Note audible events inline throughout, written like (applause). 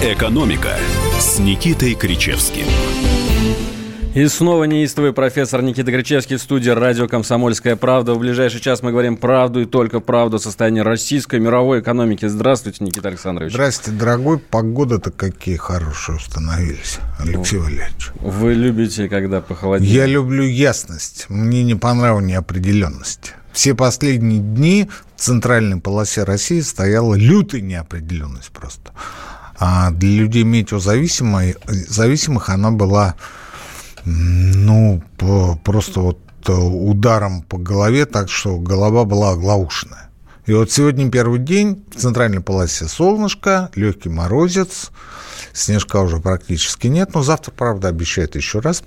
«Экономика» с Никитой Кричевским. И снова неистовый профессор Никита Кричевский в студии «Радио Комсомольская правда». В ближайший час мы говорим правду и только правду о состоянии российской мировой экономики. Здравствуйте, Никита Александрович. Здравствуйте, дорогой. Погода-то какие хорошие установились, Алексей Валерьевич. Вы любите, когда похолодеет? Я люблю ясность. Мне не понравилась неопределенность. Все последние дни в центральной полосе России стояла лютая неопределенность просто. А для людей метеозависимых она была ну, просто вот э, ударом по голове, так что голова была оглаушенная. И вот сегодня первый день в центральной полосе солнышко, легкий морозец, снежка уже практически нет, но завтра, правда, обещают еще раз.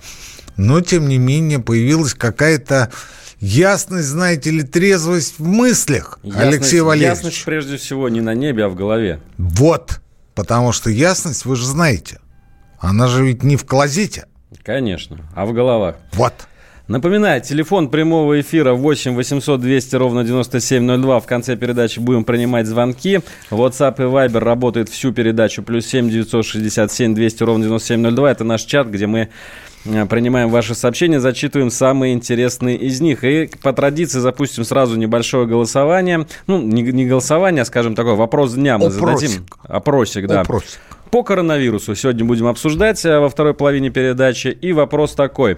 Но, тем не менее, появилась какая-то ясность, знаете ли, трезвость в мыслях, ясность, Алексей Валерьевич. Ясность, прежде всего, не на небе, а в голове. Вот, потому что ясность, вы же знаете, она же ведь не в клозете, Конечно. А в головах? Вот. Напоминаю, телефон прямого эфира 8 800 200 ровно 9702. В конце передачи будем принимать звонки. WhatsApp и Viber работают всю передачу. Плюс 7 967 200 ровно 9702. Это наш чат, где мы принимаем ваши сообщения, зачитываем самые интересные из них. И по традиции запустим сразу небольшое голосование. Ну, не, не голосование, а, скажем, такой вопрос дня мы Опросик. зададим. Опросик, да. Опросик по коронавирусу сегодня будем обсуждать э, во второй половине передачи. И вопрос такой.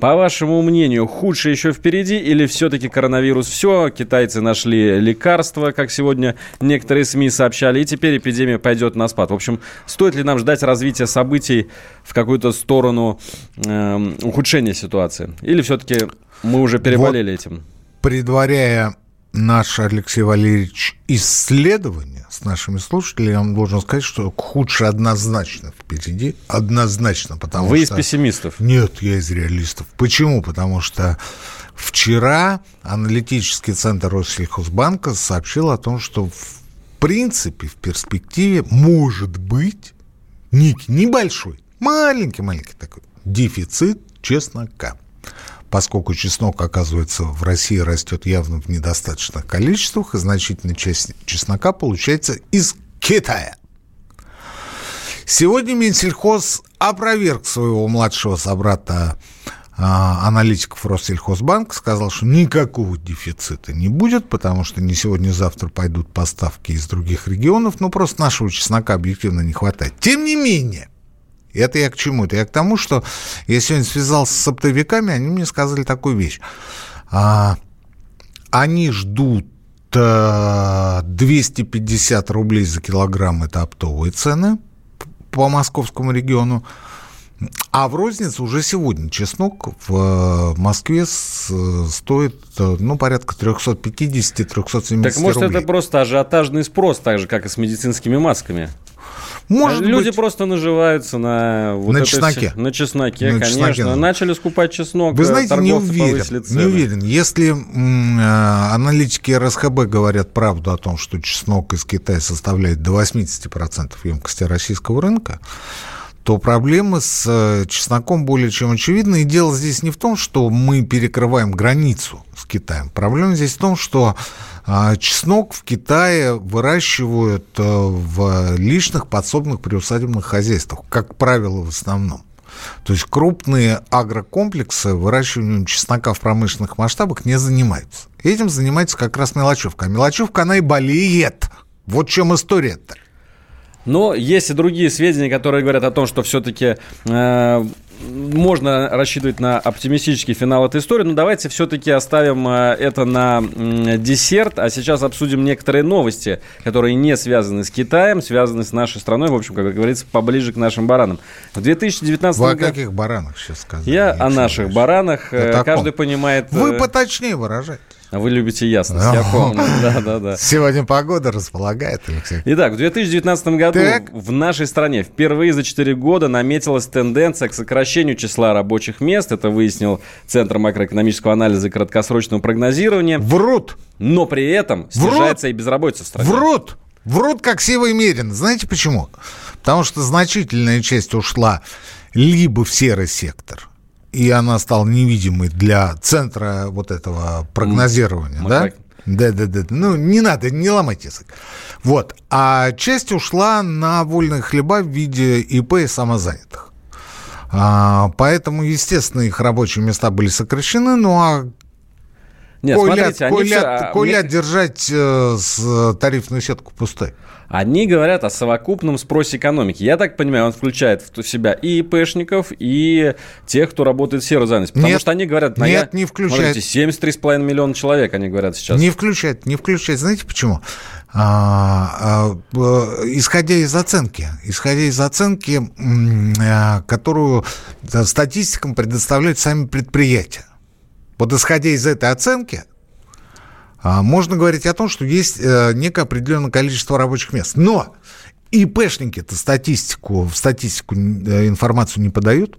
По вашему мнению, худшее еще впереди или все-таки коронавирус все? Китайцы нашли лекарства, как сегодня некоторые СМИ сообщали, и теперь эпидемия пойдет на спад. В общем, стоит ли нам ждать развития событий в какую-то сторону э, ухудшения ситуации? Или все-таки мы уже переболели вот, этим? Предваряя наше, Алексей Валерьевич, исследование с нашими слушателями, я вам должен сказать, что худшее однозначно впереди. Однозначно, потому Вы что... из пессимистов? Нет, я из реалистов. Почему? Потому что вчера аналитический центр Россельхозбанка сообщил о том, что в принципе, в перспективе может быть некий небольшой, маленький-маленький такой дефицит чеснока поскольку чеснок, оказывается, в России растет явно в недостаточных количествах, и значительная часть чеснока получается из Китая. Сегодня Минсельхоз опроверг своего младшего собрата а, аналитиков Россельхозбанка, сказал, что никакого дефицита не будет, потому что не сегодня, не завтра пойдут поставки из других регионов, но просто нашего чеснока объективно не хватает. Тем не менее, это я к чему? Это я к тому, что я сегодня связался с оптовиками, они мне сказали такую вещь. А, они ждут 250 рублей за килограмм, это оптовые цены по московскому региону. А в рознице уже сегодня чеснок в Москве стоит, ну, порядка 350-370 Так может рублей. это просто ажиотажный спрос, так же, как и с медицинскими масками? Может Люди быть. просто наживаются на вот на чесноке. Все, на чесноке, на конечно. Чесноке. Начали скупать чеснок. Вы знаете, не уверен, не уверен. Если э, аналитики РСХБ говорят правду о том, что чеснок из Китая составляет до 80% емкости российского рынка, то проблемы с э, чесноком более чем очевидны. И дело здесь не в том, что мы перекрываем границу с Китаем. Проблема здесь в том, что а, чеснок в Китае выращивают э, в личных подсобных приусадебных хозяйствах, как правило, в основном. То есть крупные агрокомплексы выращиванием чеснока в промышленных масштабах не занимаются. Этим занимается как раз мелочевка. А мелочевка, она и болеет. Вот в чем история-то. Но есть и другие сведения, которые говорят о том, что все-таки э, можно рассчитывать на оптимистический финал этой истории, но давайте все-таки оставим э, это на десерт, а сейчас обсудим некоторые новости, которые не связаны с Китаем, связаны с нашей страной, в общем, как говорится, поближе к нашим баранам. В 2019 Вы о каких баранах сейчас сказали? Я о наших баранах. Э, каждый понимает... Вы поточнее выражаете. А вы любите ясность, я (laughs) помню. Да, да, да. Сегодня погода располагает, Алексей. Итак, в 2019 году так. в нашей стране впервые за 4 года наметилась тенденция к сокращению числа рабочих мест. Это выяснил Центр макроэкономического анализа и краткосрочного прогнозирования. Врут! Но при этом снижается Врут! и безработица в стране. Врут! Врут, как сивый мерин. Знаете почему? Потому что значительная часть ушла либо в серый сектор, и она стала невидимой для центра вот этого прогнозирования, да? Да, да, да. Ну, не надо, не ломать язык. Вот. А часть ушла на вольные хлеба в виде ИП и самозанятых. А, поэтому, естественно, их рабочие места были сокращены, ну а нет, Коля, смотрите, они Коля, все... Коля мне... держать э, с, тарифную сетку пустой. Они говорят о совокупном спросе экономики. Я так понимаю, он включает в себя и ИПшников, и тех, кто работает в серой занятости. Потому нет, что они говорят... Нет, я, не включает. Смотрите, 73,5 миллиона человек, они говорят сейчас. Не включает, не включает. Знаете почему? А, а, исходя из оценки, исходя из оценки, а, которую статистикам предоставляют сами предприятия. Вот исходя из этой оценки, можно говорить о том, что есть э, некое определенное количество рабочих мест. Но ИПшники-то статистику, в статистику э, информацию не подают,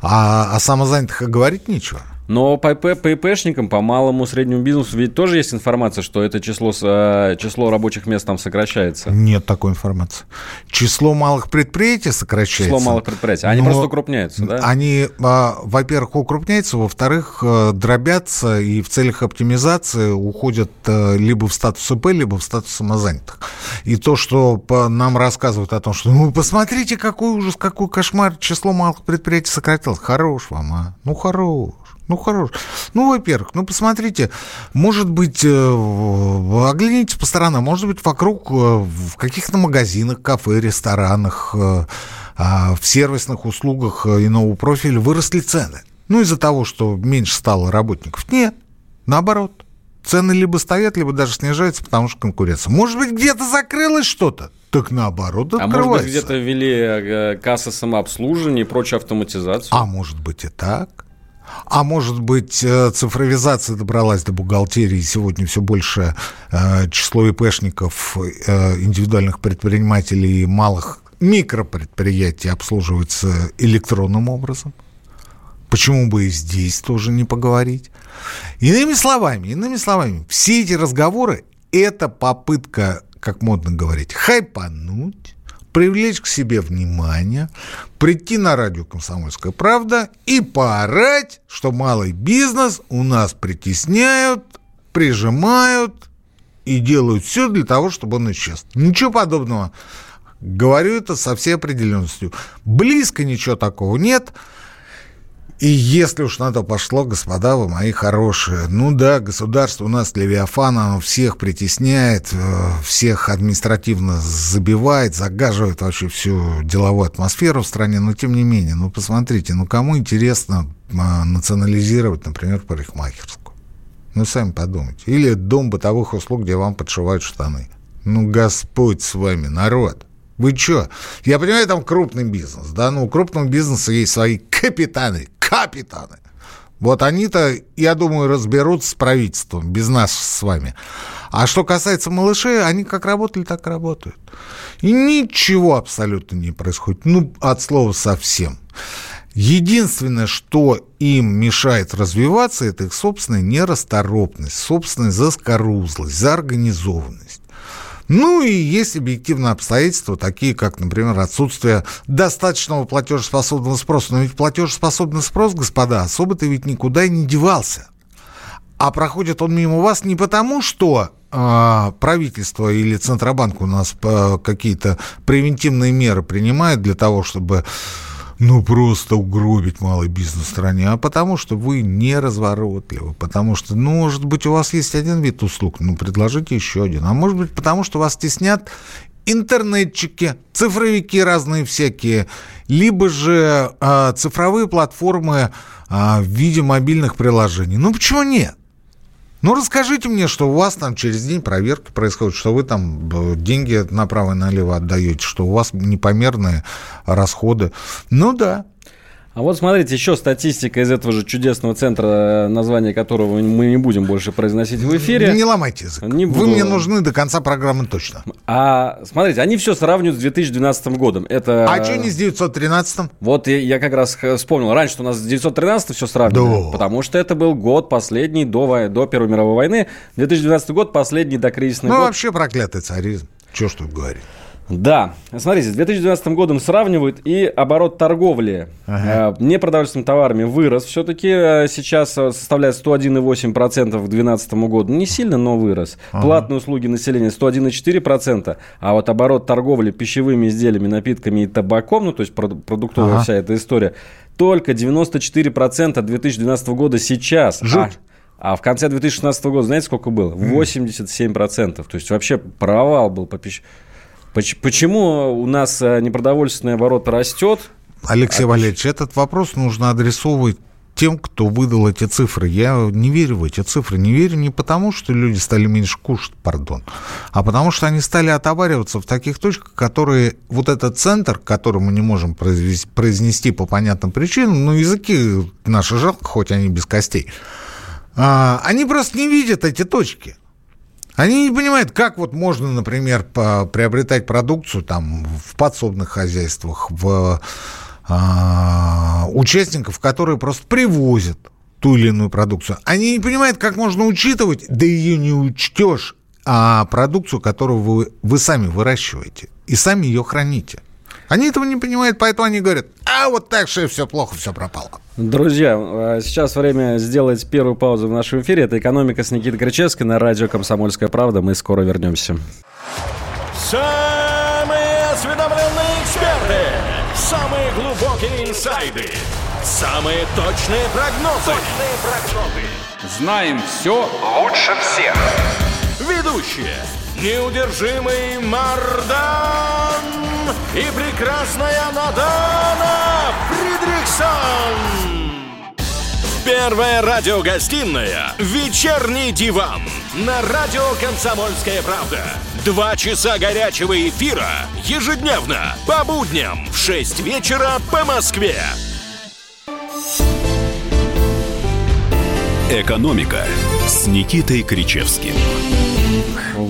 а о самозанятых говорить нечего. Но по, по ИПшникам, по малому среднему бизнесу ведь тоже есть информация, что это число, э, число рабочих мест там сокращается. Нет такой информации. Число малых предприятий сокращается. Число малых предприятий. Они просто укрупняются, да? Они, а, во-первых, укрупняются, во-вторых, э, дробятся и в целях оптимизации уходят э, либо в статус ИП, либо в статус самозанятых. И то, что нам рассказывают о том, что ну посмотрите, какой ужас, какой кошмар, число малых предприятий сократилось. Хорош вам, а? Ну, хорош. Ну, хорош. Ну, во-первых, ну, посмотрите, может быть, э, оглянитесь по сторонам, может быть, вокруг э, в каких-то магазинах, кафе, ресторанах, э, а, в сервисных услугах иного профиля выросли цены. Ну, из-за того, что меньше стало работников. Нет, наоборот. Цены либо стоят, либо даже снижаются, потому что конкуренция. Может быть, где-то закрылось что-то? Так наоборот, открывается. А может быть, где-то ввели кассы самообслуживания и прочую автоматизацию? А может быть и так. А может быть, э, цифровизация добралась до бухгалтерии, сегодня все больше э, число ИПшников, э, индивидуальных предпринимателей и малых микропредприятий обслуживается электронным образом? Почему бы и здесь тоже не поговорить? Иными словами, иными словами, все эти разговоры – это попытка, как модно говорить, хайпануть, привлечь к себе внимание, прийти на радио «Комсомольская правда» и поорать, что малый бизнес у нас притесняют, прижимают и делают все для того, чтобы он исчез. Ничего подобного. Говорю это со всей определенностью. Близко ничего такого нет – и если уж на то пошло, господа вы мои хорошие, ну да, государство у нас Левиафан, оно всех притесняет, э, всех административно забивает, загаживает вообще всю деловую атмосферу в стране, но тем не менее, ну посмотрите, ну кому интересно а, национализировать, например, парикмахерскую? Ну, сами подумайте. Или дом бытовых услуг, где вам подшивают штаны. Ну, Господь с вами, народ. Вы что? Я понимаю, там крупный бизнес, да, ну, у крупного бизнеса есть свои капитаны, капитаны. Вот они-то, я думаю, разберутся с правительством, без нас с вами. А что касается малышей, они как работали, так и работают. И ничего абсолютно не происходит. Ну, от слова совсем. Единственное, что им мешает развиваться, это их собственная нерасторопность, собственная заскорузлость, заорганизованность. Ну и есть объективные обстоятельства, такие как, например, отсутствие достаточного платежеспособного спроса. Но ведь платежеспособный спрос, господа, особо-то ведь никуда и не девался. А проходит он мимо вас не потому, что э, правительство или Центробанк у нас э, какие-то превентивные меры принимает для того, чтобы ну, просто угробить малый бизнес в стране, а потому что вы не разворотливы, потому что, ну, может быть, у вас есть один вид услуг, ну, предложите еще один, а может быть, потому что вас теснят интернетчики, цифровики разные всякие, либо же э, цифровые платформы э, в виде мобильных приложений. Ну, почему нет? Ну, расскажите мне, что у вас там через день проверки происходят, что вы там э, деньги направо и налево отдаете, что у вас непомерные расходы. Ну да, а вот смотрите, еще статистика из этого же чудесного центра, название которого мы не будем больше произносить в эфире. Не ломайте язык. Не буду... Вы мне нужны до конца программы точно. А смотрите, они все сравнивают с 2012 годом. Это... А что не с 913? Вот я, я как раз вспомнил. Раньше у нас с 913 все сравнивали. Да. Потому что это был год последний до, до Первой мировой войны. 2012 год последний до кризисный ну, год. вообще проклятый царизм. Что ж тут говорить? Да, смотрите, с 2012 годом сравнивают, и оборот торговли ага. э, непродовольственными товарами вырос. Все-таки э, сейчас э, составляет 101,8% к 2012 году. Не сильно, но вырос. Ага. Платные услуги населения 101,4%, а вот оборот торговли пищевыми изделиями, напитками и табаком, ну то есть продуктовая ага. вся эта история, только 94% 2012 года сейчас. Жуть. А, а в конце 2016 года, знаете, сколько было? 87%. То есть вообще провал был по пищевым Почему у нас э, непродовольственный оборот растет? Алексей а Валерьевич, этот вопрос нужно адресовывать тем, кто выдал эти цифры. Я не верю в эти цифры. Не верю не потому, что люди стали меньше кушать, пардон, а потому что они стали отовариваться в таких точках, которые... Вот этот центр, который мы не можем произвести, произнести по понятным причинам, ну, языки наши жалко, хоть они без костей, а, они просто не видят эти точки. Они не понимают, как вот можно, например, приобретать продукцию там в подсобных хозяйствах, в а, участников, которые просто привозят ту или иную продукцию. Они не понимают, как можно учитывать, да ее не учтешь, а продукцию, которую вы, вы сами выращиваете и сами ее храните. Они этого не понимают, поэтому они говорят, а вот так же все плохо, все пропало. Друзья, а сейчас время сделать первую паузу в нашем эфире. Это «Экономика» с Никитой Кричевской на радио «Комсомольская правда». Мы скоро вернемся. Самые осведомленные эксперты, самые глубокие инсайды, самые точные прогнозы. Точные прогнозы. Знаем все лучше всех. Ведущие. Неудержимый Мардан и прекрасная Надана Фридрихсон. Первая радиогостинная «Вечерний диван» на радио «Комсомольская правда». Два часа горячего эфира ежедневно по будням в 6 вечера по Москве. «Экономика» с Никитой Кричевским.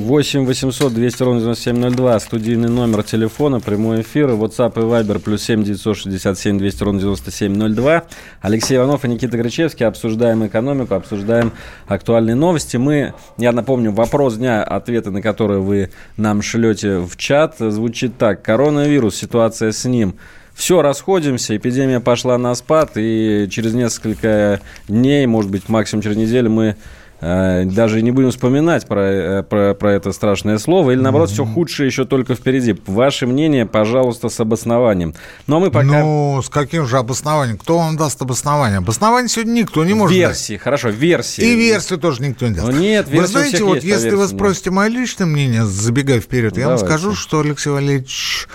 8 800 200 ровно 9702, студийный номер телефона, прямой эфир, WhatsApp и Viber, плюс 7 967 200 ровно 9702. Алексей Иванов и Никита Грачевский обсуждаем экономику, обсуждаем актуальные новости. Мы, я напомню, вопрос дня, ответы на которые вы нам шлете в чат, звучит так. Коронавирус, ситуация с ним – все, расходимся, эпидемия пошла на спад, и через несколько дней, может быть, максимум через неделю мы даже не будем вспоминать про, э, про, про это страшное слово, или наоборот, mm-hmm. все худшее еще только впереди. Ваше мнение, пожалуйста, с обоснованием. Но мы пока... Ну, с каким же обоснованием? Кто вам даст обоснование? Обоснование сегодня никто не может Версии, дать. хорошо, версии. И версию тоже никто не даст. Ну, нет, Вы знаете, вот если вы спросите мое личное мнение, забегая вперед, ну, я давайте. вам скажу, что Алексей Валерьевич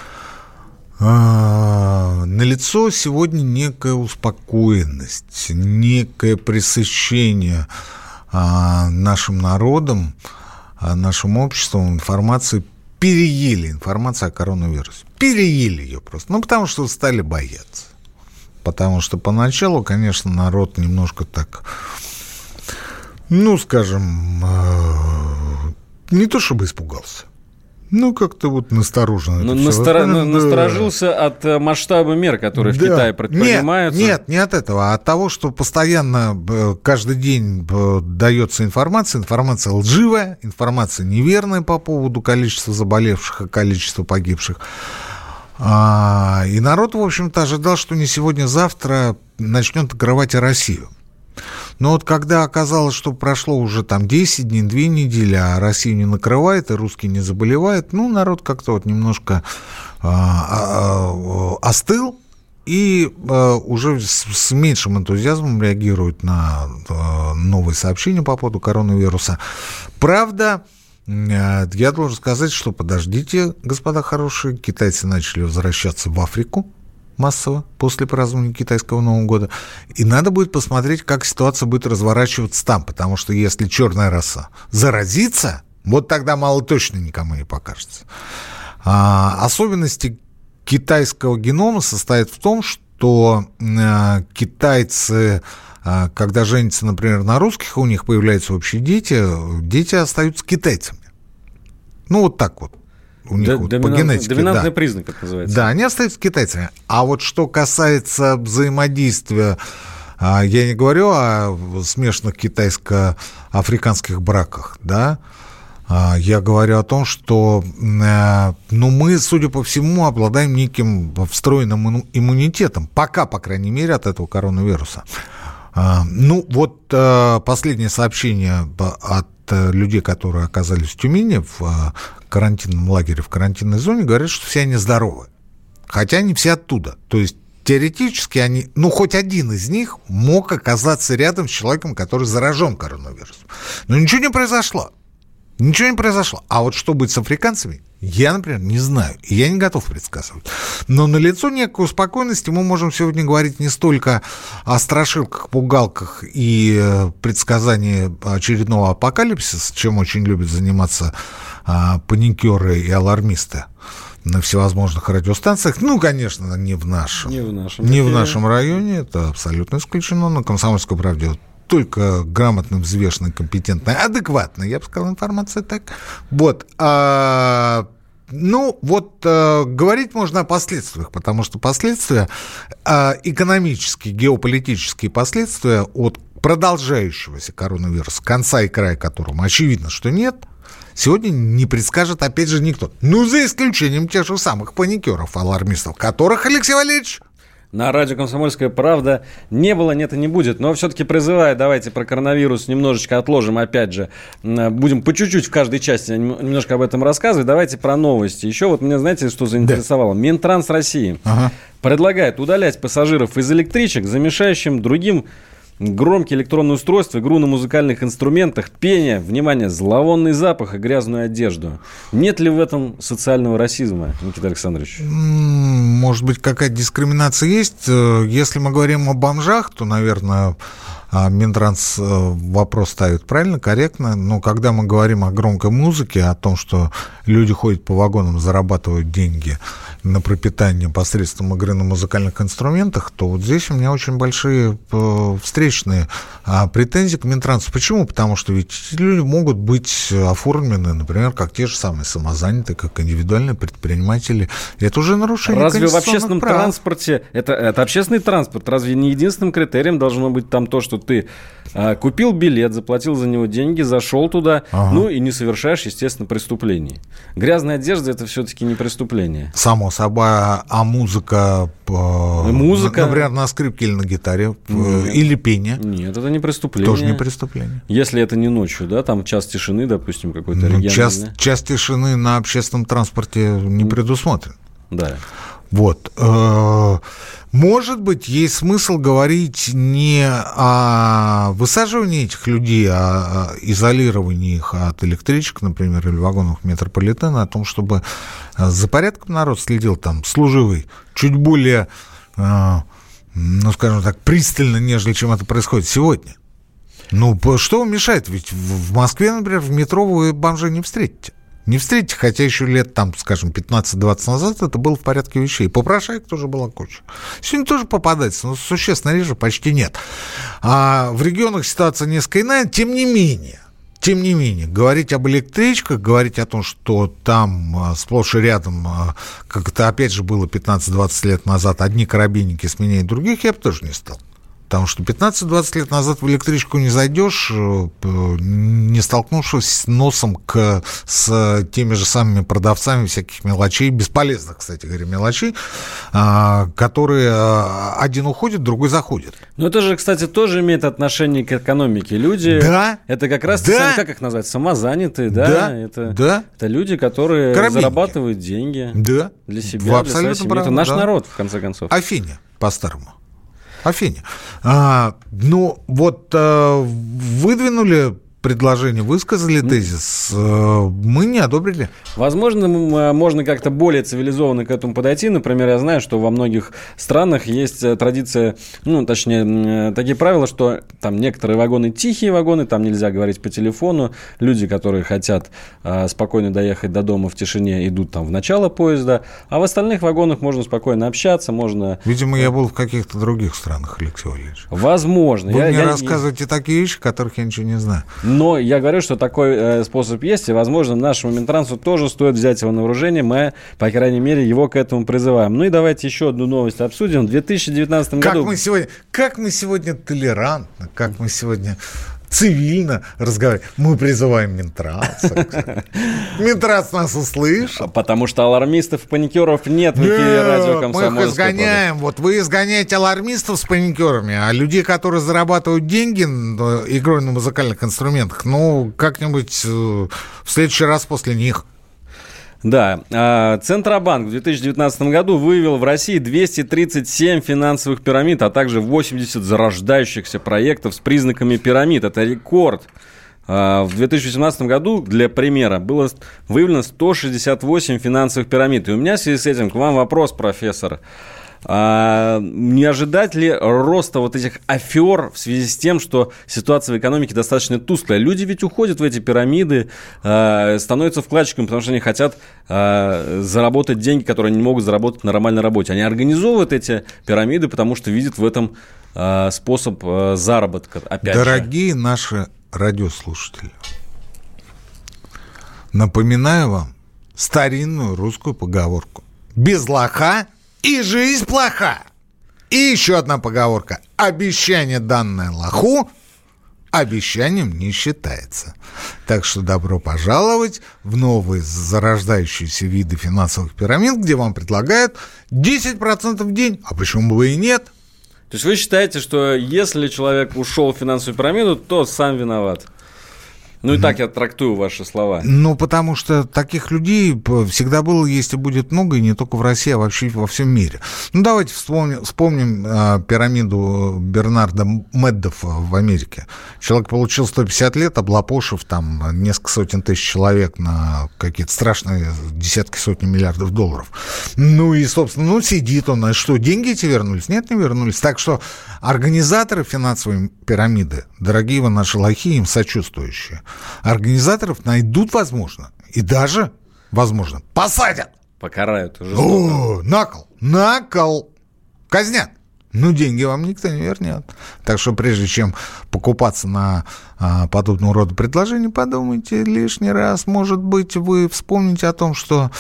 а, налицо сегодня некая успокоенность, некое пресыщение а, нашим народом, а, нашим обществом информации. Переели информацию о коронавирусе. Переели ее просто. Ну, потому что стали бояться. Потому что поначалу, конечно, народ немножко так, ну, скажем, не то чтобы испугался. Ну, как-то вот настороженно. Ну, настор... да. Насторожился от э, масштаба мер, которые да. в Китае предпринимаются. Нет, нет, не от этого, а от того, что постоянно каждый день дается информация, информация лживая, информация неверная по поводу количества заболевших и количества погибших. А, и народ, в общем-то, ожидал, что не сегодня-завтра начнет открывать и Россию. Но вот когда оказалось, что прошло уже там 10 дней, 2 недели, а Россию не накрывает, и русские не заболевают, ну, народ как-то вот немножко а, а, остыл, и уже с, меньшим энтузиазмом реагируют на новые сообщения по поводу коронавируса. Правда, я должен сказать, что подождите, господа хорошие, китайцы начали возвращаться в Африку, массово после празднования китайского Нового года. И надо будет посмотреть, как ситуация будет разворачиваться там, потому что если черная раса заразится, вот тогда мало точно никому не покажется. А, особенности китайского генома состоят в том, что а, китайцы, а, когда женятся, например, на русских, у них появляются общие дети, дети остаются китайцами. Ну, вот так вот у них вот доминант, по генетике. Доминантный да. признак, это называется. Да, они остаются китайцами. А вот что касается взаимодействия, а, я не говорю о смешанных китайско-африканских браках, да, А, я говорю о том, что э, ну, мы, судя по всему, обладаем неким встроенным иммунитетом. Пока, по крайней мере, от этого коронавируса. А, ну, вот э, последнее сообщение от э, людей, которые оказались в Тюмени в карантинном лагере, в карантинной зоне, говорят, что все они здоровы. Хотя они все оттуда. То есть теоретически они, ну, хоть один из них мог оказаться рядом с человеком, который заражен коронавирусом. Но ничего не произошло. Ничего не произошло. А вот что будет с африканцами, я, например, не знаю. И я не готов предсказывать. Но на лицо некой успокоенности мы можем сегодня говорить не столько о страшилках, пугалках и э, предсказании очередного апокалипсиса, чем очень любят заниматься паникеры и алармисты на всевозможных радиостанциях. Ну, конечно, не в нашем, не в нашем, не в нашем районе, это абсолютно исключено. На «Комсомольской правде» только грамотно, взвешенная, компетентная, адекватная, я бы сказал, информация так. Вот. А, ну, вот э, говорить можно о последствиях, потому что последствия, э, экономические, геополитические последствия от продолжающегося коронавируса, конца и края которому очевидно, что нет, сегодня не предскажет, опять же, никто. Ну, за исключением тех же самых паникеров, алармистов, которых, Алексей Валерьевич, на радио «Комсомольская правда» не было, нет и не будет. Но все-таки призываю, давайте про коронавирус немножечко отложим, опять же. Будем по чуть-чуть в каждой части немножко об этом рассказывать. Давайте про новости. Еще вот меня, знаете, что заинтересовало? Да. Минтранс России ага. предлагает удалять пассажиров из электричек, замешающим другим Громкие электронные устройства, игру на музыкальных инструментах, пение, внимание, зловонный запах и грязную одежду. Нет ли в этом социального расизма, Никита Александрович? Может быть, какая-то дискриминация есть. Э, если мы говорим о бомжах, то, наверное, а, Минтранс э, вопрос ставит правильно, корректно, но когда мы говорим о громкой музыке, о том, что люди ходят по вагонам, зарабатывают деньги – на пропитание посредством игры на музыкальных инструментах, то вот здесь у меня очень большие э, встречные а, претензии к Минтрансу. Почему? Потому что ведь люди могут быть оформлены, например, как те же самые самозанятые, как индивидуальные предприниматели. Это уже нарушение Разве в общественном прав. транспорте, это, это общественный транспорт, разве не единственным критерием должно быть там то, что ты а, купил билет, заплатил за него деньги, зашел туда, ага. ну и не совершаешь, естественно, преступлений. Грязная одежда это все-таки не преступление. Само собой, а музыка, э, музыка, например, на скрипке или на гитаре э, нет. или пение. Нет, это не преступление. Тоже не преступление. Если это не ночью, да, там час тишины, допустим, какой-то ну, час, час тишины на общественном транспорте не предусмотрен. Да. Вот. Э, может быть, есть смысл говорить не о высаживании этих людей, а о изолировании их от электричек, например, или вагонов метрополитена, о том, чтобы за порядком народ следил там служивый, чуть более, э, ну, скажем так, пристально, нежели чем это происходит сегодня. Ну, что вам мешает? Ведь в Москве, например, в метро вы бомжей не встретите не встретите, хотя еще лет, там, скажем, 15-20 назад это было в порядке вещей. Попрошаек тоже была куча. Сегодня тоже попадается, но существенно реже почти нет. А в регионах ситуация несколько иная, тем не менее. Тем не менее, говорить об электричках, говорить о том, что там а, сплошь и рядом, а, как это опять же было 15-20 лет назад, одни карабинники сменяют других, я бы тоже не стал. Потому что 15-20 лет назад в электричку не зайдешь, э, не столкнувшись носом к, с теми же самыми продавцами всяких мелочей, бесполезных, кстати говоря, мелочей, а, которые а, один уходит, другой заходит. Ну, это же, кстати, тоже имеет отношение к экономике. Люди... Да. Это как раз, да. как их назвать, самозанятые, да? Да. Это, да. это люди, которые Карабинники. зарабатывают деньги. Да. Для себя, Вы для своей семьи. Это наш да. народ, в конце концов. Афиня, по-старому. Афине. А, ну, вот а, выдвинули предложение, высказали тезис, э, мы не одобрили. Возможно, э, можно как-то более цивилизованно к этому подойти. Например, я знаю, что во многих странах есть э, традиция, ну, точнее, такие правила, что там некоторые вагоны тихие вагоны, там нельзя говорить по телефону. Люди, которые хотят спокойно доехать до дома в тишине, идут там в начало поезда. А в остальных вагонах можно спокойно общаться, можно... Видимо, я был в каких-то других странах, Алексей Валерьевич. Возможно. Вы я, мне я... рассказываете такие вещи, которых я ничего не знаю. Но я говорю, что такой э, способ есть, и, возможно, нашему Минтрансу тоже стоит взять его на вооружение. Мы, по крайней мере, его к этому призываем. Ну и давайте еще одну новость обсудим. В 2019 как году... Мы сегодня, как мы сегодня толерантны, как мы сегодня цивильно разговаривать. Мы призываем Минтрац. Минтрац нас услышал. Потому что алармистов и паникеров нет в эфире радио Мы их изгоняем. Вот вы изгоняете алармистов с паникерами, а людей, которые зарабатывают деньги игрой на музыкальных инструментах, ну, как-нибудь э, в следующий раз после них. Да, а, Центробанк в 2019 году вывел в России 237 финансовых пирамид, а также 80 зарождающихся проектов с признаками пирамид. Это рекорд. А, в 2018 году, для примера, было выявлено 168 финансовых пирамид. И у меня в связи с этим к вам вопрос, профессор. А, не ожидать ли роста вот этих афер в связи с тем, что ситуация в экономике достаточно тусклая? Люди ведь уходят в эти пирамиды, а, становятся вкладчиками, потому что они хотят а, заработать деньги, которые они не могут заработать на нормальной работе. Они организовывают эти пирамиды, потому что видят в этом а, способ а, заработка. Опять Дорогие же. наши радиослушатели, напоминаю вам старинную русскую поговорку. Без лоха и жизнь плоха. И еще одна поговорка. Обещание, данное лоху, обещанием не считается. Так что добро пожаловать в новые зарождающиеся виды финансовых пирамид, где вам предлагают 10% в день. А почему бы и нет? То есть вы считаете, что если человек ушел в финансовую пирамиду, то сам виноват? Ну и так я трактую ваши слова. Ну, потому что таких людей всегда было, есть и будет много, и не только в России, а вообще во всем мире. Ну, давайте вспомним, вспомним э, пирамиду Бернарда Меддофа в Америке. Человек получил 150 лет, облапошив там несколько сотен тысяч человек на какие-то страшные десятки, сотни миллиардов долларов. Ну и, собственно, ну сидит он, а что, деньги эти вернулись? Нет, не вернулись. Так что организаторы финансовой пирамиды, дорогие вы наши лохи, им сочувствующие, организаторов найдут, возможно, и даже, возможно, посадят. Покарают. О, накол, накол. Казнят. Ну, деньги вам никто не вернет. Так что прежде чем покупаться на а, подобного рода предложения, подумайте лишний раз. Может быть, вы вспомните о том, что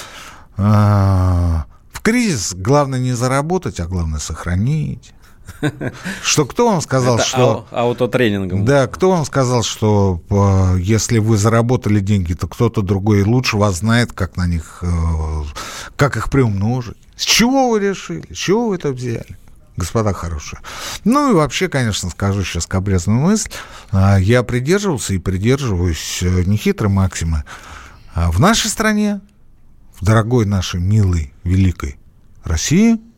а, в кризис главное не заработать, а главное сохранить. (laughs) Что кто вам сказал, Это что... Аутотренингом. Да, кто вам сказал, что если вы заработали деньги, то кто-то другой лучше вас знает, как на них, э, как их приумножить. С чего вы решили? С чего вы это взяли? господа хорошие. Ну и вообще, конечно, скажу сейчас кабрезную мысль. А, я придерживался и придерживаюсь э, нехитрой максимы. А в нашей стране, в дорогой нашей милой, великой России –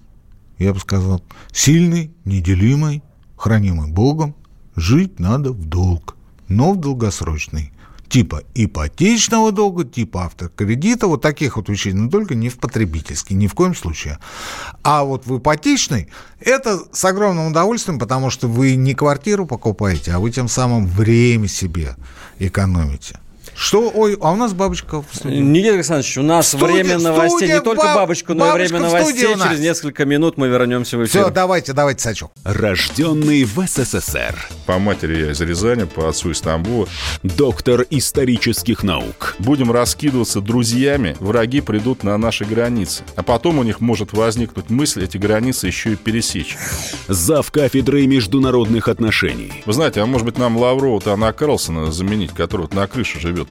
я бы сказал, сильный, неделимый, хранимый Богом, жить надо в долг, но в долгосрочный. Типа ипотечного долга, типа автокредита, вот таких вот вещей, но только не в потребительский, ни в коем случае. А вот в ипотечный, это с огромным удовольствием, потому что вы не квартиру покупаете, а вы тем самым время себе экономите. Что? Ой, а у нас бабочка в студии. Никита Александрович, у нас студия, время новостей. Студия, не только бабочку, но и время новостей. Через несколько минут мы вернемся в эфир. Все, давайте, давайте, Сачок. Рожденный в СССР. По матери я из Рязани, по отцу из Тамбова. Доктор исторических наук. Будем раскидываться друзьями, враги придут на наши границы. А потом у них может возникнуть мысль эти границы еще и пересечь. Зав кафедрой международных отношений. Вы знаете, а может быть нам Лаврова-то на Карлсона заменить, который вот на крыше живет?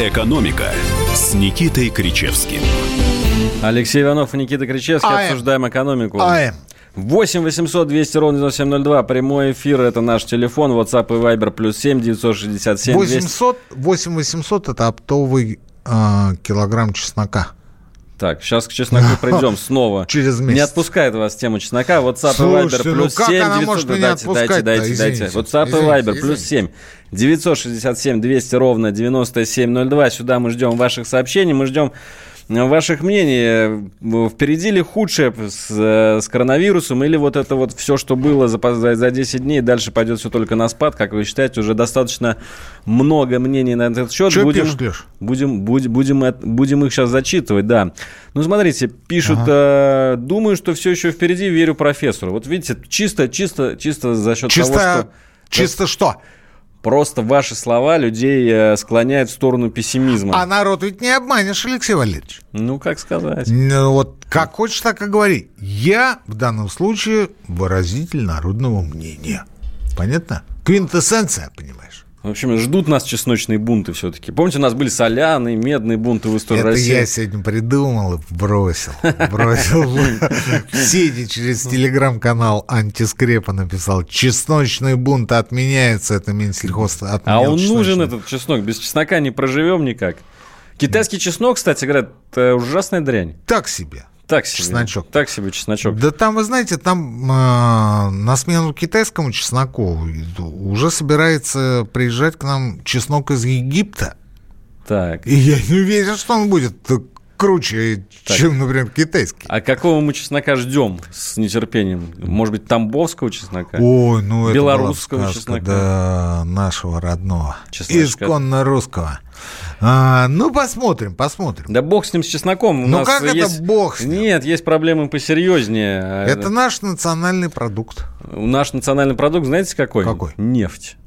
«Экономика» с Никитой Кричевским. Алексей Иванов и Никита Кричевский. Ай. Обсуждаем экономику. Ай. 8 800 200 ровно 9702. Прямой эфир. Это наш телефон. WhatsApp и Viber. Плюс 7 967 800, 8 800 это оптовый э, килограмм чеснока. Так, сейчас к чесноку придем (laughs) снова. Через месяц. Не отпускает вас тема чеснока. WhatsApp и Viber ну плюс ну 7 900. Дайте, дайте, дайте, дайте. WhatsApp и Viber плюс 7 967 200 ровно 9702. Сюда мы ждем ваших сообщений. Мы ждем ваших мнений. Впереди ли худшее с, с коронавирусом или вот это вот все, что было за, за 10 дней, дальше пойдет все только на спад, как вы считаете? Уже достаточно много мнений на этот счет. Что будем, пишешь, будем, будем, будем, будем их сейчас зачитывать, да. Ну, смотрите, пишут, ага. э, думаю, что все еще впереди, верю профессору. Вот видите, чисто, чисто, чисто за счет чисто, того, что... Чисто что? Просто ваши слова людей э, склоняют в сторону пессимизма. А народ ведь не обманешь, Алексей Валерьевич. Ну, как сказать. Ну, вот как хочешь, так и говори. Я в данном случае выразитель народного мнения. Понятно? Квинтэссенция, понимаешь? В общем, ждут нас чесночные бунты все-таки. Помните, у нас были соляные, медные бунты в истории Это России? я сегодня придумал и бросил. Бросил сети через телеграм-канал антискрепа написал. Чесночные бунты отменяются, это Минсельхоз А он нужен, этот чеснок. Без чеснока не проживем никак. Китайский чеснок, кстати, говорят, ужасная дрянь. Так себе. Так себе. Чесночок. Так себе чесночок. Да там, вы знаете, там э, на смену китайскому чесноку уже собирается приезжать к нам чеснок из Египта. Так. И я не уверен, что он будет круче, так. чем, например, китайский. А какого мы чеснока ждем с нетерпением? Может быть, тамбовского чеснока? Ой, ну Белорусского это чеснока? Да, нашего родного. Чесночка. Исконно русского. А, ну, посмотрим, посмотрим. Да бог с ним, с чесноком. У ну, как есть... это бог с ним? Нет, есть проблемы посерьезнее. Это наш национальный продукт. Наш национальный продукт, знаете, какой? Какой? Нефть.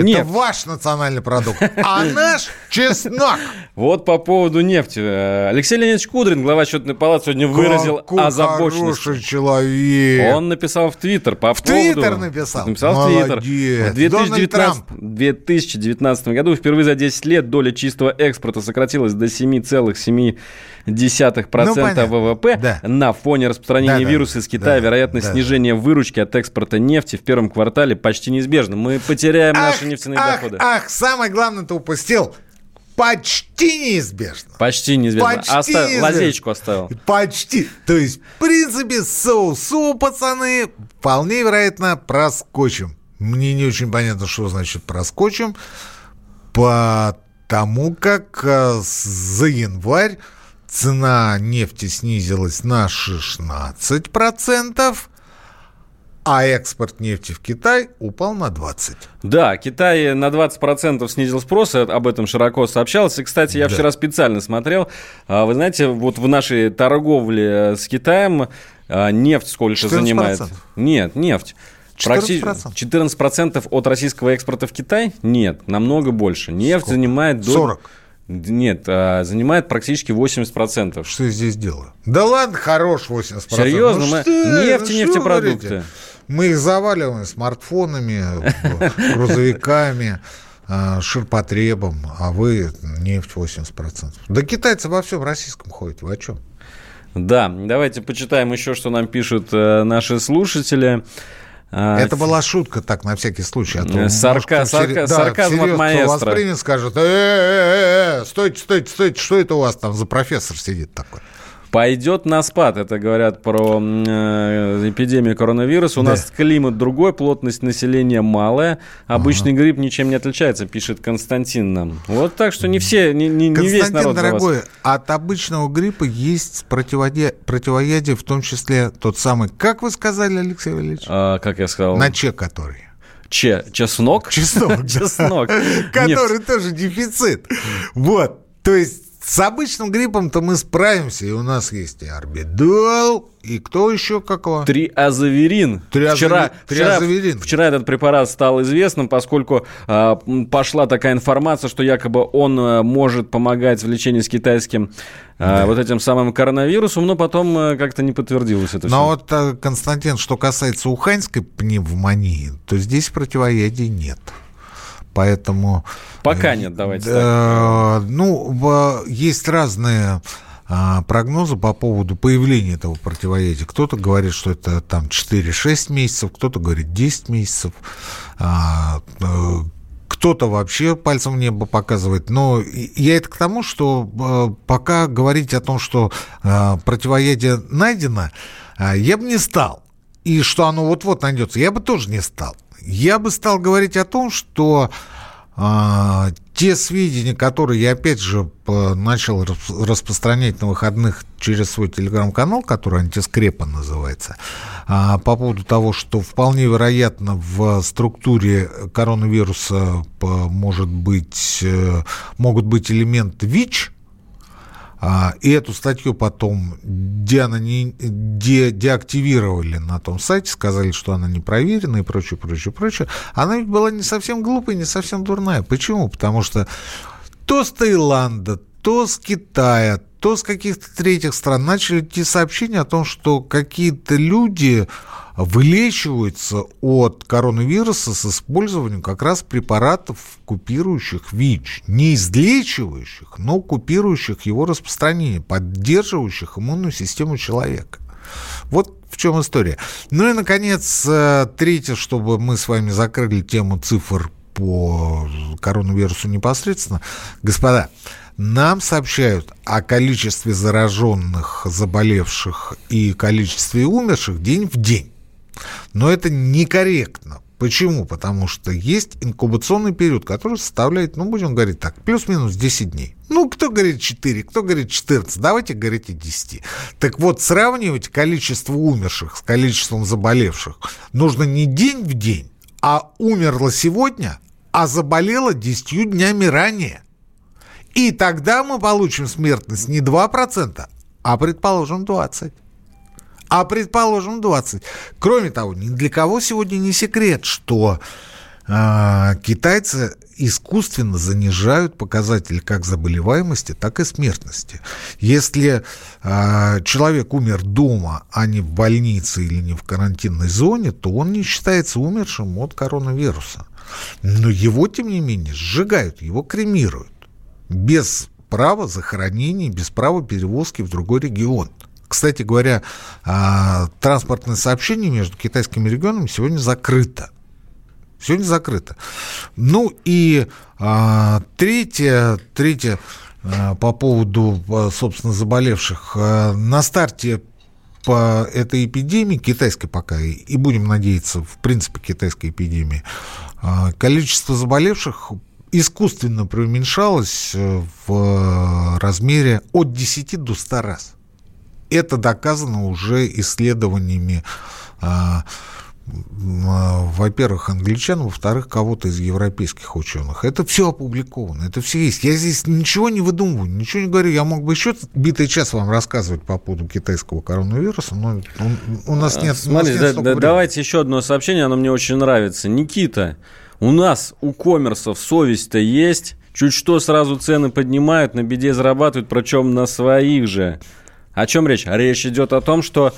Это Нефть. ваш национальный продукт, а (laughs) наш чеснок. Вот по поводу нефти. Алексей Леонидович Кудрин, глава счетной палаты, сегодня выразил Какой озабоченность. хороший человек. Он написал в Твиттер по в поводу... Твиттер написал? Написал Молодец. в Твиттер. В 2019, 2019 году впервые за 10 лет доля чистого экспорта сократилась до 7,7% ну, ВВП да. на фоне распространения да, да, вируса из Китая. да, Вероятность да. снижения выручки от экспорта нефти в первом квартале почти неизбежна. Мы потеряем ах, наши нефтяные ах, доходы. Ах, самое главное ты упустил. Почти неизбежно. Почти неизбежно. Почти Оставил, неизбежно. лазейку оставил. Почти. То есть, в принципе, соусу, пацаны, вполне вероятно, проскочим. Мне не очень понятно, что значит проскочим, потому как э, за январь цена нефти снизилась на 16%, а экспорт нефти в Китай упал на 20%. Да, Китай на 20% снизил спрос, об этом широко сообщалось. И, кстати, я Да. вчера специально смотрел. А, Вы знаете, вот в нашей торговле с Китаем а, нефть сколько 14%. занимает? Нет, нефть. 14%. Практи- 14% от российского экспорта в Китай? Нет, намного больше. Нефть Сколько? занимает... до- 40. Нет, а, занимает практически 80%. Что я здесь делаю? Да ладно, хорош 80%. Серьезно? Ну Мы- что- нефть и нефтепродукты. говорите? Мы их заваливаем смартфонами, (laughs) грузовиками, а, ширпотребом, а вы нефть 80%. Да китайцы во всем российском ходят, вы о чем? Да, давайте почитаем еще, что нам пишут э, наши слушатели. А, Это была шутка, так, на всякий случай. А то, Э, сарка- может, сарка- всерьез- сарказм от маэстро. воспримет, скажет, э, э, э, э, стойте, стойте, стойте, что это у вас там за профессор сидит такой? Пойдет на спад, это говорят про э, эпидемию коронавируса. У Да. нас климат другой, плотность населения малая. Обычный грипп ничем не отличается, пишет Константин нам. Вот так что не все, не, не- не весь народ за вас. дорогой, от обычного гриппа есть противоядие, противоядие, в том числе тот самый, как вы сказали, Алексей Валерьевич? А, как я сказал, На Че который? че, чеснок? Чеснок. (laughs) Чеснок. (laughs) Который тоже дефицит. Вот. То есть с обычным гриппом-то мы справимся, и у нас есть и орбидол, и кто еще какого? Триазоверин. Триазови- Вчера, вчера, триазоверин. вчера этот препарат стал известным, поскольку м, пошла такая информация, что якобы он а, может помогать в лечении с китайским а, вот этим самым коронавирусом, но потом а, как-то не подтвердилось это Но все. вот, э, Константин, что касается уханьской пневмонии, то здесь противоядий нет. Поэтому... Пока нет, давайте. Э, Ну, есть разные а, прогнозы по поводу появления этого противоядия. Кто-то говорит, что это там 4-6 месяцев, кто-то говорит 10 месяцев. А, э, кто-то вообще пальцем в небо показывает. Но я это к тому, что э, пока говорить о том, что э, противоядие найдено, э, я бы не стал. И что оно вот-вот найдется, я бы тоже не стал. Я бы стал говорить о том, что а, те сведения, которые я опять же начал распространять на выходных через свой телеграм-канал, который антискрепа называется, а, по поводу того, что вполне вероятно в структуре коронавируса может быть, э, могут быть элементы ВИЧ, а, и эту статью потом деанони... де... деактивировали на том сайте, сказали, что она не проверена и прочее, прочее, прочее. Она ведь была не совсем глупая, не совсем дурная. Почему? Потому что то с Таиланда, то с Китая, то с каких-то третьих стран начали идти сообщения о том, что какие-то люди вылечиваются от коронавируса с использованием как раз препаратов, купирующих ВИЧ. Не излечивающих, но купирующих его распространение, поддерживающих иммунную систему человека. Вот в чем история. Ну и, наконец, э, третье, чтобы мы с вами закрыли тему цифр по коронавирусу непосредственно. Господа, нам сообщают о количестве зараженных, заболевших и количестве умерших день в день. Но это некорректно. Почему? Потому что есть инкубационный период, который составляет, ну, будем говорить так, плюс-минус 10 дней. Ну, кто говорит 4, кто говорит 14, давайте говорите 10. Так вот, сравнивать количество умерших с количеством заболевших нужно не день в день, а умерло сегодня, а заболело 10 днями ранее. И тогда мы получим смертность не 2%, а, предположим, 20% а предположим 20. Кроме того, ни для кого сегодня не секрет, что э, китайцы искусственно занижают показатели как заболеваемости, так и смертности. Если э, человек умер дома, а не в больнице или не в карантинной зоне, то он не считается умершим от коронавируса. Но его, тем не менее, сжигают, его кремируют без права захоронения, без права перевозки в другой регион. Кстати говоря, а, транспортное сообщение между китайскими регионами сегодня закрыто. Сегодня закрыто. Ну и а, третье, третье а, по поводу, собственно, заболевших. На старте по этой эпидемии, китайской пока, и будем надеяться, в принципе, китайской эпидемии, количество заболевших искусственно преуменьшалось в размере от 10 до 100 раз. Это доказано уже исследованиями а, а, во-первых, англичан, во-вторых, кого-то из европейских ученых. Это все опубликовано, это все есть. Я здесь ничего не выдумываю, ничего не говорю. Я мог бы еще битый час вам рассказывать по поводу китайского коронавируса, но у нас нет... Смотрите, нас нет да, да, давайте еще одно сообщение, оно мне очень нравится. Никита, у нас, у коммерсов, совесть-то есть. Чуть что сразу цены поднимают, на беде зарабатывают, причем на своих же. О чем речь? Речь идет о том, что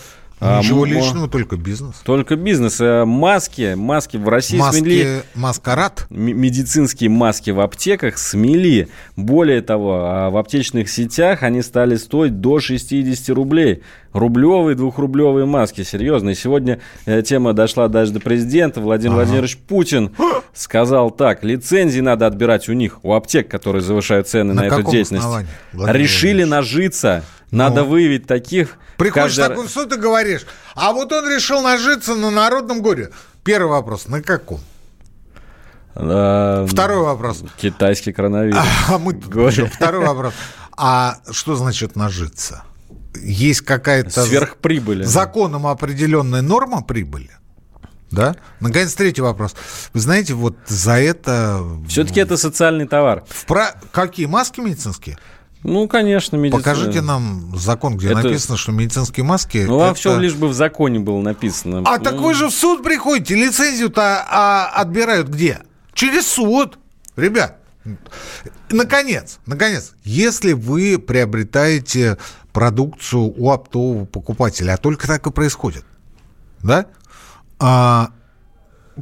а, Ничего личного, только бизнес. Только бизнес. Э, маски, маски в России маски, смели. Маскарад. Медицинские маски в аптеках смели. Более того, а в аптечных сетях они стали стоить до 60 рублей. Рублевые, двухрублевые маски. Серьезно. И сегодня э, тема дошла даже до президента. Владимир ага. Владимирович Путин (gasps) сказал так. Лицензии надо отбирать у них, у аптек, которые завышают цены на, на эту деятельность. Решили нажиться надо ну. выявить таких. Приходишь каждый... такой, что ты говоришь? А вот он решил нажиться на народном горе. Первый вопрос, на каком? А, Второй вопрос. Китайский коронавирус. (laughs) А, мы говорим. Второй вопрос. А что значит нажиться? Есть какая-то... Сверхприбыль. Законом определенная норма прибыли? Да? Наконец, третий вопрос. Вы знаете, вот за это... Все-таки это социальный товар. В про... Какие маски медицинские? Ну, конечно, медицина. Покажите нам закон, где это... написано, что медицинские маски... Ну, это... все лишь бы в законе было написано. А ну... так вы же в суд приходите, лицензию-то а, отбирают где? Через суд. Ребят, наконец, наконец, если вы приобретаете продукцию у оптового покупателя, а только так и происходит, да? А,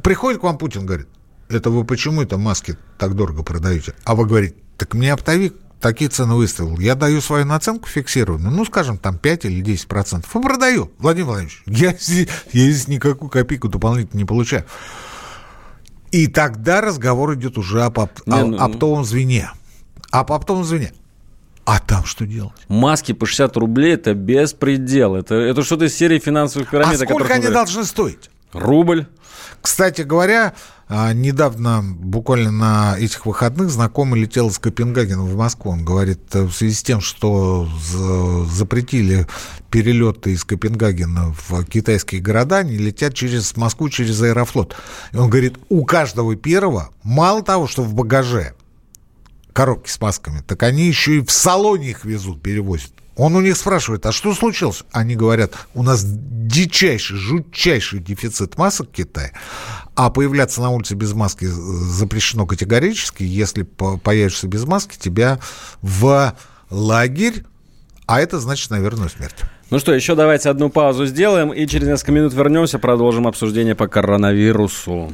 приходит к вам Путин, говорит, это вы почему это маски так дорого продаете? А вы говорите, так мне оптовик такие цены выставил. Я даю свою наценку фиксированную, ну, скажем, там 5 или 10 процентов, и продаю. Владимир Владимирович, (laughs) я здесь, я здесь никакую копейку дополнительно не получаю. И тогда разговор идет уже об, об, не, ну, оптовом звене. Об оптовом звене. А там что делать? Маски по 60 рублей – это беспредел. Это, это что-то из серии финансовых пирамид. А сколько они должны стоить? Рубль. Кстати говоря, а, недавно, буквально на этих выходных, знакомый летел из Копенгагена в Москву. Он говорит, э, в связи с тем, что запретили перелеты из Копенгагена в китайские города, они летят через Москву, через Аэрофлот. И он говорит, у каждого первого, мало того, что в багаже коробки с масками, так они еще и в салоне их везут, перевозят. Он у них спрашивает, а что случилось? Они говорят, у нас дичайший, жутчайший дефицит масок в Китае, а появляться на улице без маски запрещено категорически. Если появишься без маски, тебя в лагерь, а это значит, наверное, смерть. Ну что, еще давайте одну паузу сделаем и через несколько минут вернемся, продолжим обсуждение по коронавирусу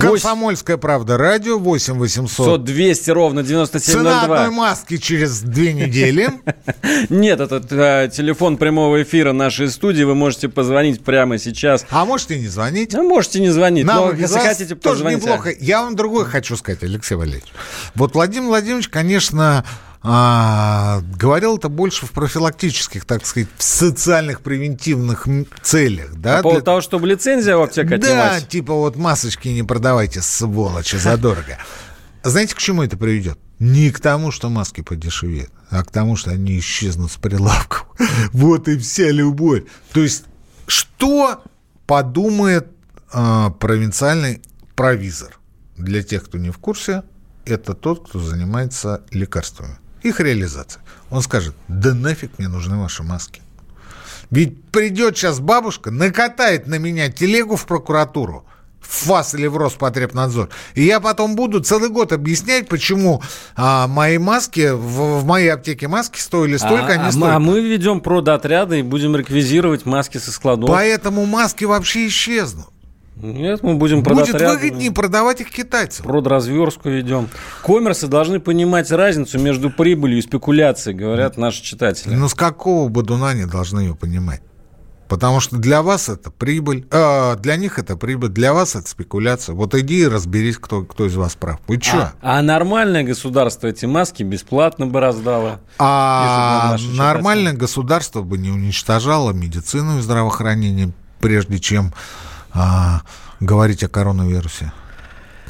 Комсомольская правда, радио 8 800. 200 ровно 9702. Цена одной маски через две недели. (laughs) Нет, этот э, телефон прямого эфира нашей студии. Вы можете позвонить прямо сейчас. А можете не звонить. Можете не звонить, Нам, но если хотите, тоже неплохо. Я вам другое хочу сказать, Алексей Валерьевич. Вот Владимир Владимирович, конечно, а, говорил это больше в профилактических, так сказать, в социальных превентивных целях. Да, По поводу для... того, чтобы лицензия в аптеке Да, типа вот масочки не продавайте, сволочи, задорого. (laughs) Знаете, к чему это приведет? Не к тому, что маски подешевеют, а к тому, что они исчезнут с прилавков. (laughs) Вот и вся любовь. То есть, что подумает э, провинциальный провизор? Для тех, кто не в курсе, это тот, кто занимается лекарствами их реализация. Он скажет, да нафиг мне нужны ваши маски. Ведь придет сейчас бабушка, накатает на меня телегу в прокуратуру, в ФАС или в Роспотребнадзор. И я потом буду целый год объяснять, почему а, мои маски, в, в моей аптеке маски стоили столько, а, а не столько. А мы ведем продотряды и будем реквизировать маски со складов. Поэтому маски вообще исчезнут. Нет, мы будем Будет выгоднее продавать их китайцам. Продразверстку ведем. Коммерсы должны понимать разницу между прибылью и спекуляцией, говорят наши читатели. Ну, с какого бодуна они должны ее понимать? Потому что для вас это прибыль, э, для них это прибыль, для вас это спекуляция. Вот иди и разберись, кто, кто из вас прав. Вы что? А, а нормальное государство эти маски бесплатно бы раздало. А нормальное государство бы не уничтожало медицину и здравоохранение, прежде чем а, говорить о коронавирусе.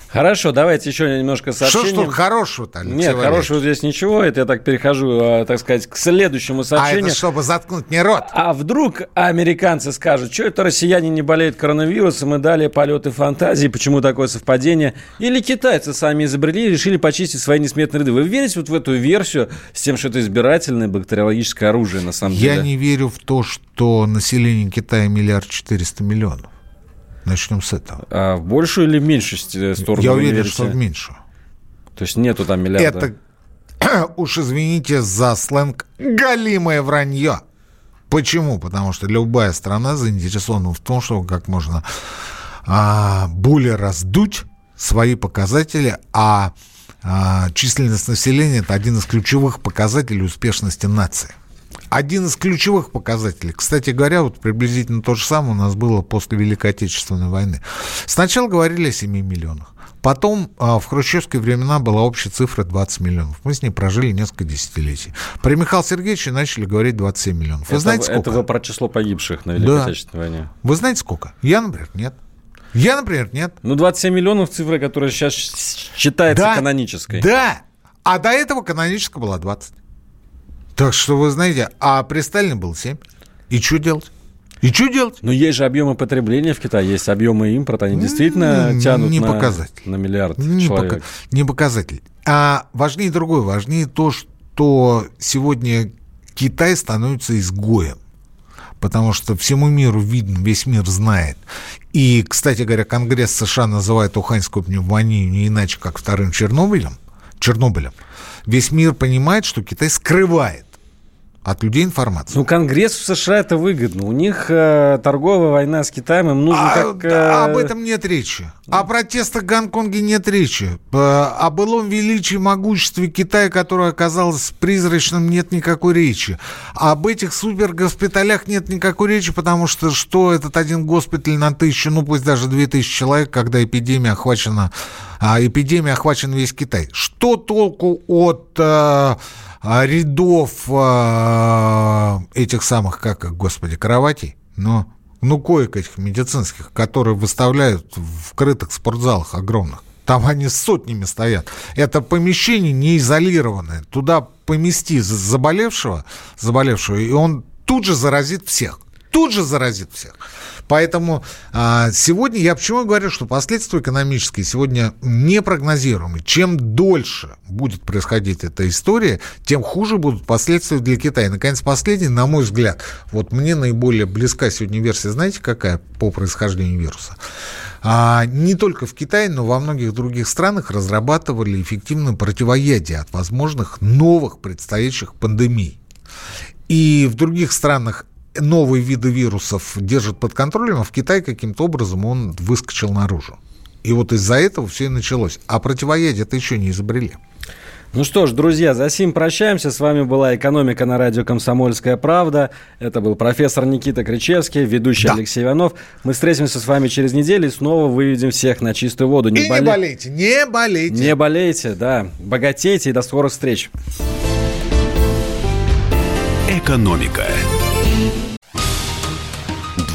Хорошо, давайте еще немножко сообщений. Что ж тут хорошего-то, Алексей Нет, Валерьевич? хорошего здесь ничего. Это я так перехожу, а, так сказать, к следующему сообщению. А это чтобы заткнуть мне рот. А вдруг американцы скажут, что это россияне не болеют коронавирусом и далее полеты фантазии, почему такое совпадение? Или китайцы сами изобрели и решили почистить свои несметные ряды. Вы верите вот в эту версию с тем, что это избирательное бактериологическое оружие на самом я деле? Я не верю в то, что население Китая миллиард четыреста миллионов. Начнем с этого. А в большую или в меньшую сторону? Я уверен, что в меньшую. То есть нету там миллиарда? Это, (clears throat) уж извините за сленг, галимое вранье. Почему? Потому что любая страна заинтересована в том, чтобы как можно а, более раздуть свои показатели, а, а численность населения – это один из ключевых показателей успешности нации один из ключевых показателей. Кстати говоря, вот приблизительно то же самое у нас было после Великой Отечественной войны. Сначала говорили о 7 миллионах. Потом а, в хрущевские времена была общая цифра 20 миллионов. Мы с ней прожили несколько десятилетий. При Михаиле Сергеевиче начали говорить 27 миллионов. Вы это, знаете, сколько? Это вы про число погибших на Великой да. Отечественной войне. Вы знаете, сколько? Я, например, нет. Я, например, нет. Ну, 27 миллионов цифра, которая сейчас считается да, канонической. Да, а до этого каноническая была 20. Так что вы знаете, а при Сталине был 7. И что делать? И что делать? Но есть же объемы потребления в Китае, есть объемы импорта, они действительно не, тянут не на, показатель. на миллиард не человек. Пока, не показатель. А важнее другое, важнее то, что сегодня Китай становится изгоем потому что всему миру видно, весь мир знает. И, кстати говоря, Конгресс США называет уханьскую пневмонию не иначе, как вторым Чернобылем. Чернобылем. Весь мир понимает, что Китай скрывает от людей информацию. Ну, Конгресс в США это выгодно. У них э, торговая война с Китаем, им нужно а, как... Э... Об этом нет речи. О протестах в Гонконге нет речи. Э, о былом величии и могуществе Китая, которое оказалось призрачным, нет никакой речи. Об этих супергоспиталях нет никакой речи, потому что что этот один госпиталь на тысячу, ну пусть даже две тысячи человек, когда эпидемия охвачена, а эпидемия охвачен весь Китай. Что толку от... Э, рядов а, этих самых, как, господи, кроватей, но, ну, коек этих медицинских, которые выставляют в крытых спортзалах огромных. Там они сотнями стоят. Это помещение не изолированное. Туда помести заболевшего, заболевшего, и он тут же заразит всех. Тут же заразит всех. Поэтому а, сегодня я почему говорю, что последствия экономические сегодня непрогнозируемы. Чем дольше будет происходить эта история, тем хуже будут последствия для Китая. Наконец, последний, на мой взгляд, вот мне наиболее близка сегодня версия, знаете, какая по происхождению вируса? А, не только в Китае, но во многих других странах разрабатывали эффективное противоядие от возможных новых предстоящих пандемий. И в других странах новые виды вирусов держат под контролем, а в Китае каким-то образом он выскочил наружу. И вот из-за этого все и началось. А противоядие это еще не изобрели. Ну что ж, друзья, за сим прощаемся. С вами была «Экономика» на радио «Комсомольская правда». Это был профессор Никита Кричевский, ведущий да. Алексей Иванов. Мы встретимся с вами через неделю и снова выведем всех на чистую воду. Не и боле... не болейте, не болейте. Не болейте, да. Богатейте и до скорых встреч. «Экономика».